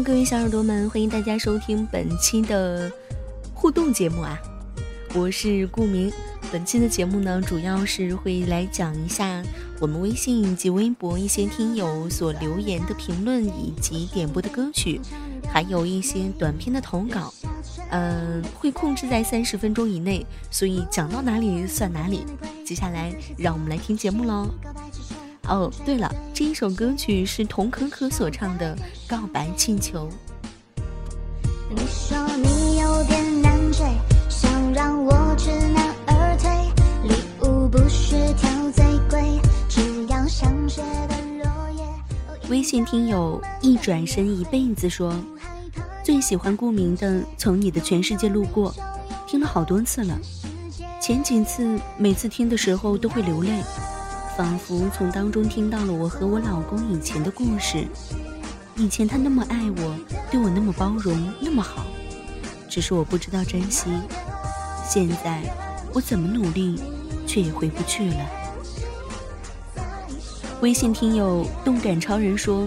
各位小耳朵们，欢迎大家收听本期的互动节目啊！我是顾明。本期的节目呢，主要是会来讲一下我们微信以及微博一些听友所留言的评论以及点播的歌曲，还有一些短片的投稿。嗯，会控制在三十分钟以内，所以讲到哪里算哪里。接下来，让我们来听节目喽。哦，对了，这一首歌曲是童可可所唱的《告白气球》。你说你有点难追，想让我知难而退，礼物不需挑最贵，只要香雪的落叶。微信听友一转身一辈子说，最喜欢顾明的《从你的全世界路过》，听了好多次了，前几次每次听的时候都会流泪。仿佛从当中听到了我和我老公以前的故事。以前他那么爱我，对我那么包容，那么好，只是我不知道珍惜。现在我怎么努力，却也回不去了。微信听友动感超人说，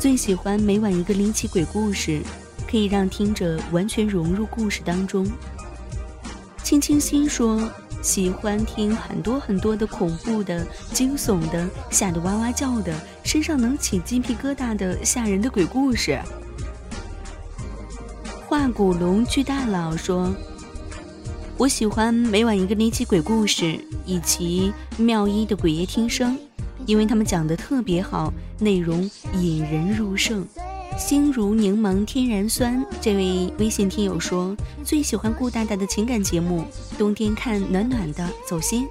最喜欢每晚一个离奇鬼故事，可以让听者完全融入故事当中。青青心说。喜欢听很多很多的恐怖的、惊悚的、吓得哇哇叫的、身上能起鸡皮疙瘩的吓人的鬼故事。化骨龙巨大佬说：“我喜欢每晚一个离奇鬼故事，以及妙一的鬼夜听声，因为他们讲的特别好，内容引人入胜。”心如柠檬天然酸，这位微信听友说最喜欢顾大大的情感节目，冬天看暖暖的，走心。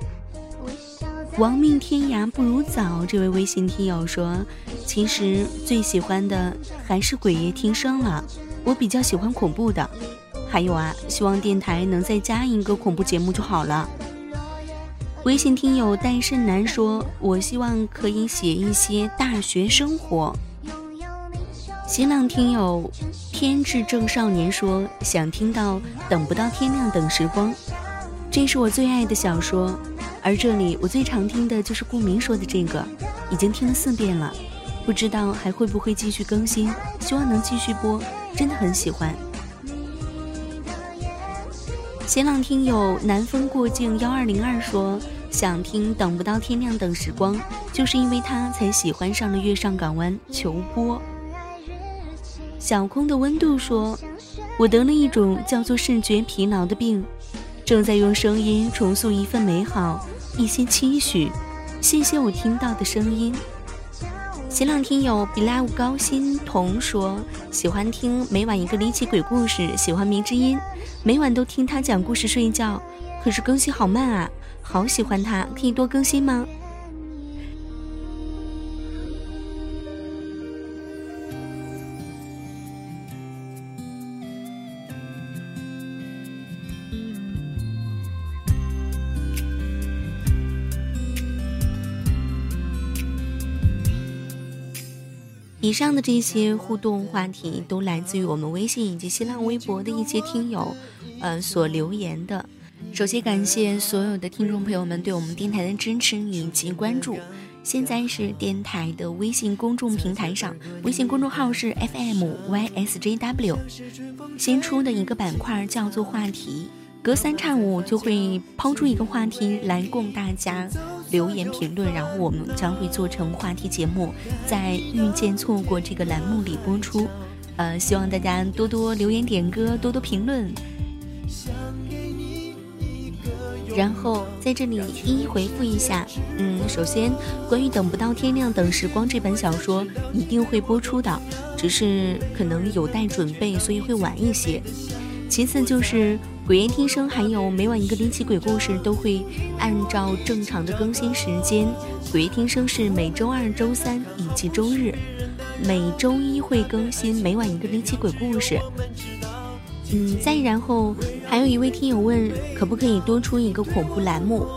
亡命天涯不如早，这位微信听友说其实最喜欢的还是鬼夜听声了，我比较喜欢恐怖的。还有啊，希望电台能再加一个恐怖节目就好了。微信听友单身男说，我希望可以写一些大学生活。新浪听友天智正少年说想听到等不到天亮等时光，这是我最爱的小说，而这里我最常听的就是顾明说的这个，已经听了四遍了，不知道还会不会继续更新，希望能继续播，真的很喜欢。新浪听友南风过境幺二零二说想听等不到天亮等时光，就是因为他才喜欢上了月上港湾求播。小空的温度说：“我得了一种叫做视觉疲劳的病，正在用声音重塑一份美好，一些期许。谢谢我听到的声音。”前两天有 belive 高欣彤说：“喜欢听每晚一个离奇鬼故事，喜欢迷之音，每晚都听他讲故事睡觉。可是更新好慢啊，好喜欢他，可以多更新吗？”以上的这些互动话题都来自于我们微信以及新浪微博的一些听友，呃所留言的。首先感谢所有的听众朋友们对我们电台的支持以及关注。现在是电台的微信公众平台上，微信公众号是 FMYSJW，新出的一个板块叫做话题。隔三差五就会抛出一个话题来供大家留言评论，然后我们将会做成话题节目，在遇见错过这个栏目里播出。呃，希望大家多多留言点歌，多多评论。然后在这里一一回复一下。嗯，首先关于《等不到天亮等时光》这本小说一定会播出的，只是可能有待准备，所以会晚一些。其次就是《鬼夜听声》还有每晚一个离奇鬼故事都会按照正常的更新时间，《鬼夜听声》是每周二、周三以及周日，每周一会更新每晚一个离奇鬼故事。嗯，再然后还有一位听友问，可不可以多出一个恐怖栏目？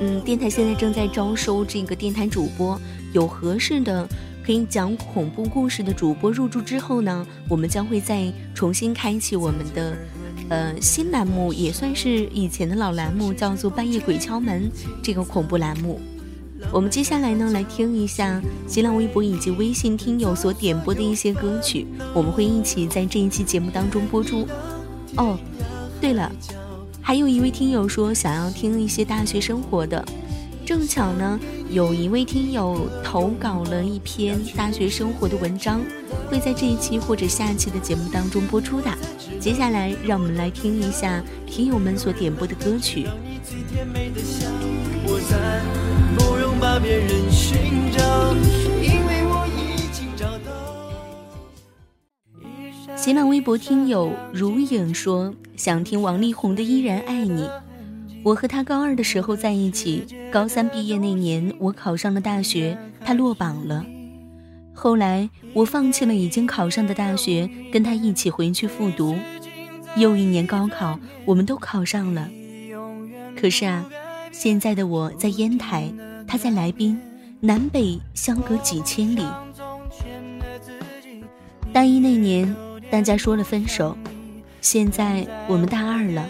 嗯，电台现在正在招收这个电台主播，有合适的可以讲恐怖故事的主播入驻之后呢，我们将会再重新开启我们的呃新栏目，也算是以前的老栏目，叫做半夜鬼敲门这个恐怖栏目。我们接下来呢，来听一下新浪微博以及微信听友所点播的一些歌曲，我们会一起在这一期节目当中播出。哦，对了，还有一位听友说想要听一些大学生活的，正巧呢，有一位听友投稿了一篇大学生活的文章，会在这一期或者下期的节目当中播出的。接下来，让我们来听一下听友们所点播的歌曲。新浪微博听友如影说想听王力宏的《依然爱你》。我和他高二的时候在一起，高三毕业那年我考上了大学，他落榜了。后来我放弃了已经考上的大学，跟他一起回去复读。又一年高考，我们都考上了。可是啊，现在的我在烟台，他在来宾，南北相隔几千里。大一那年。大家说了分手，现在我们大二了，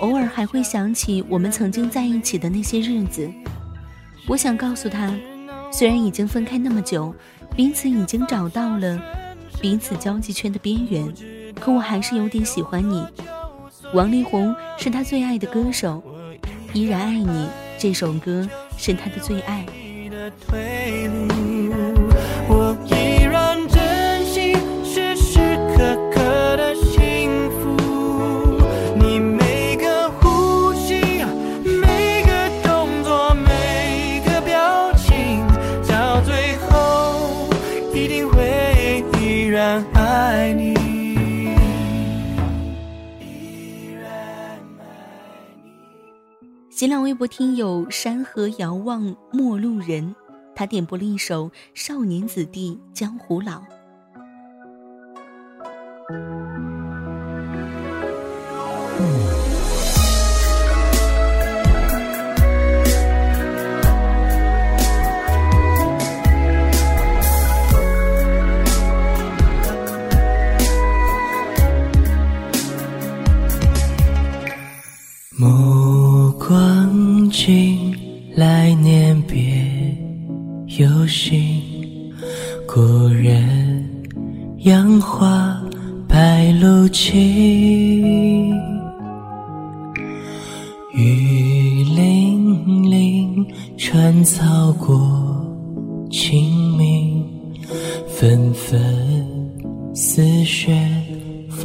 偶尔还会想起我们曾经在一起的那些日子。我想告诉他，虽然已经分开那么久，彼此已经找到了彼此交际圈的边缘，可我还是有点喜欢你。王力宏是他最爱的歌手，《依然爱你》这首歌是他的最爱。新浪微博听友山河遥望陌路人，他点播了一首《少年子弟江湖老》。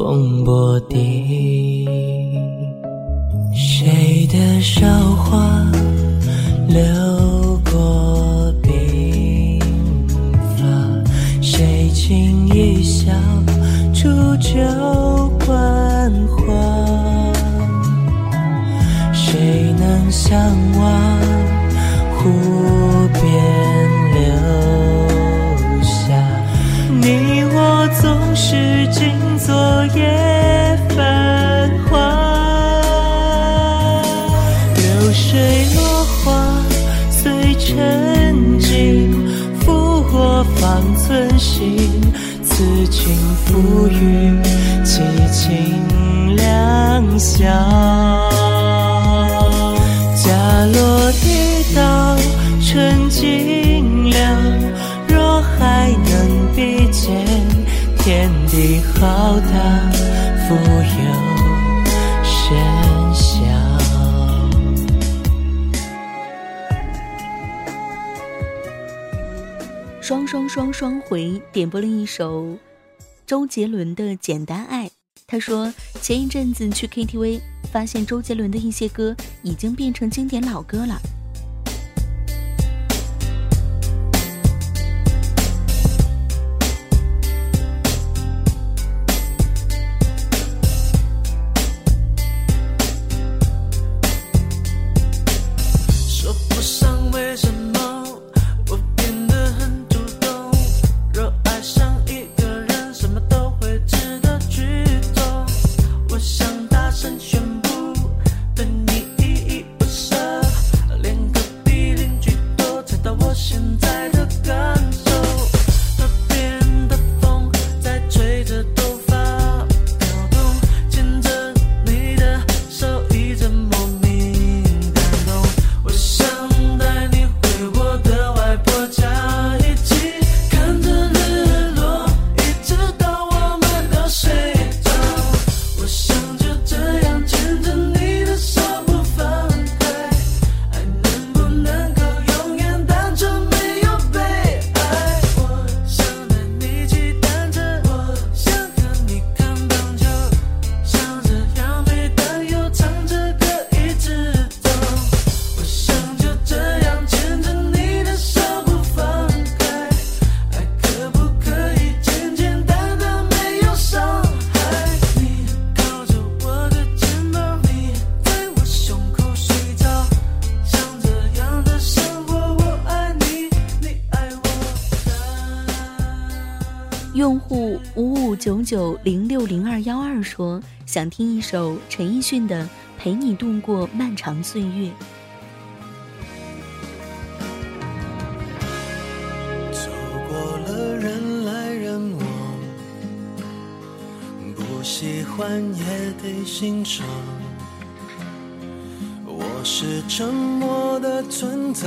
风波地。谁的韶华？流过鬓发，谁轻一笑，煮酒观花？谁能相望，湖边留下？你我总是静坐夜繁华，流水落。沉静，负我方寸心，此情付与凄清两宵。双双双双回点播了一首周杰伦的《简单爱》。他说前一阵子去 KTV，发现周杰伦的一些歌已经变成经典老歌了。用户五五九九零六零二幺二说想听一首陈奕迅的《陪你度过漫长岁月》。走过了人来人往，不喜欢也得欣赏。我是沉默的存在，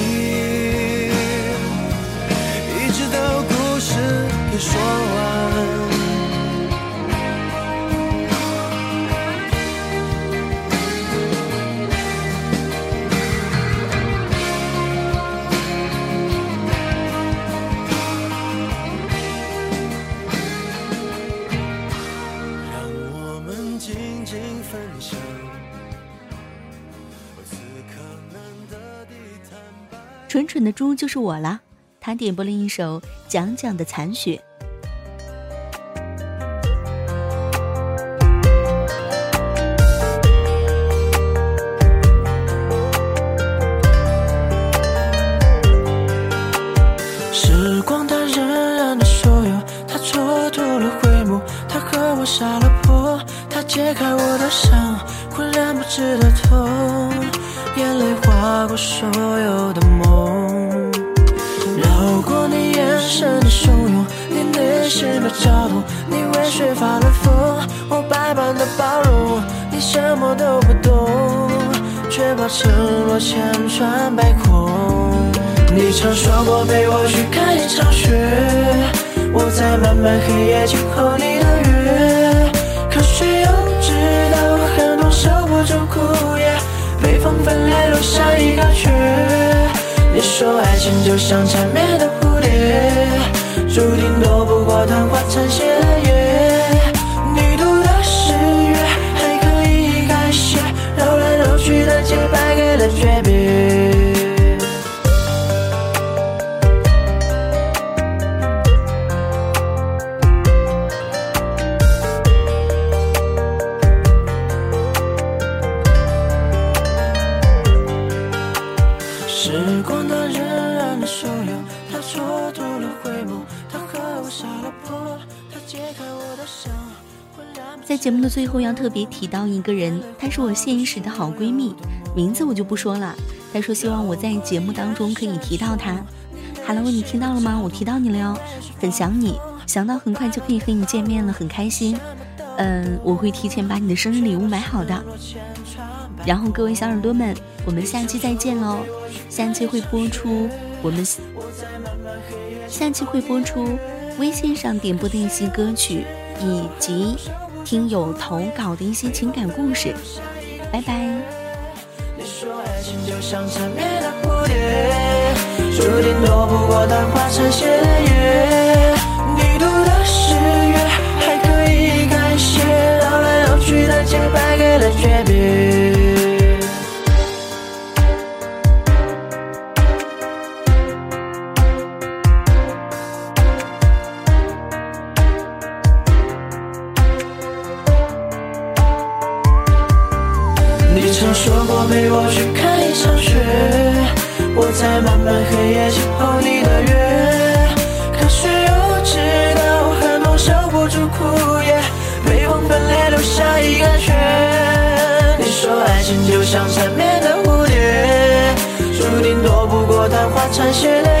说完。让我们静静分享。蠢蠢的猪就是我啦！他点播了一首蒋蒋的《残雪》。时光它荏苒了所有它蹉跎了回眸它和我撒了泼它揭开我的伤浑然不知的痛。眼泪划过所有的梦绕过你眼神的汹涌你内心的躁动你为谁发了疯我百般的包容你什么都不懂却把承诺千穿百孔。你曾说过陪我去看一场雪，我在漫漫黑夜静候你的约。可谁又知道寒冬守不住枯叶，被风分裂留下一个缺。你说爱情就像缠绵的蝴蝶，注定躲不过昙花残谢的夜。时光它荏苒了所有，它蹉跎了回眸，它和我杀了破，它解开我的伤。在节目的最后要特别提到一个人，她是我现实的好闺蜜，名字我就不说了。她说希望我在节目当中可以提到她。Hello，你听到了吗？我提到你了哟，很想你，想到很快就可以和你见面了，很开心。嗯，我会提前把你的生日礼物买好的。然后各位小耳朵们，我们下期再见喽！下期会播出我们下期会播出微信上点播的一些歌曲，以及听友投稿的一些情感故事。拜拜。你说爱情就像缠绵的蝴蝶，注定躲不过昙花残谢的夜。你读的誓约还可以改写，绕来绕去的节拍给了诀别。你曾说过陪我去看一场雪，我在漫漫黑夜静候你的约。可谁又知道寒冬守不住枯叶，被风分裂留下一个缺。你说爱情就像缠绵的蝴蝶，注定躲不过昙花残谢的